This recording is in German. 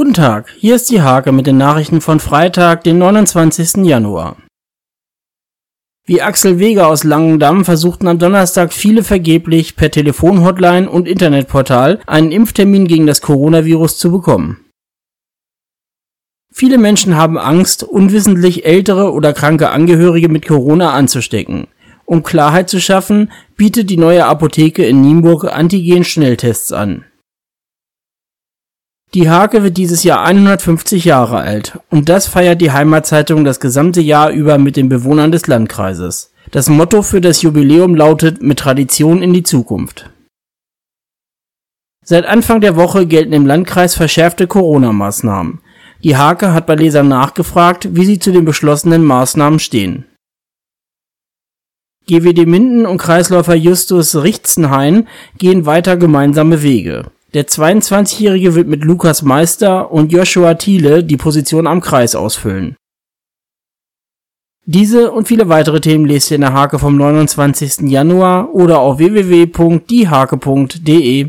Guten Tag, hier ist die Hake mit den Nachrichten von Freitag, den 29. Januar. Wie Axel Weger aus Langendamm versuchten am Donnerstag viele vergeblich per Telefonhotline und Internetportal einen Impftermin gegen das Coronavirus zu bekommen. Viele Menschen haben Angst, unwissentlich ältere oder kranke Angehörige mit Corona anzustecken. Um Klarheit zu schaffen, bietet die neue Apotheke in Nienburg Antigen-Schnelltests an. Die Hake wird dieses Jahr 150 Jahre alt und das feiert die Heimatzeitung das gesamte Jahr über mit den Bewohnern des Landkreises. Das Motto für das Jubiläum lautet Mit Tradition in die Zukunft. Seit Anfang der Woche gelten im Landkreis verschärfte Corona-Maßnahmen. Die Hake hat bei Lesern nachgefragt, wie sie zu den beschlossenen Maßnahmen stehen. GWD Minden und Kreisläufer Justus Richzenhain gehen weiter gemeinsame Wege. Der 22-Jährige wird mit Lukas Meister und Joshua Thiele die Position am Kreis ausfüllen. Diese und viele weitere Themen lest ihr in der Hake vom 29. Januar oder auf www.diehake.de.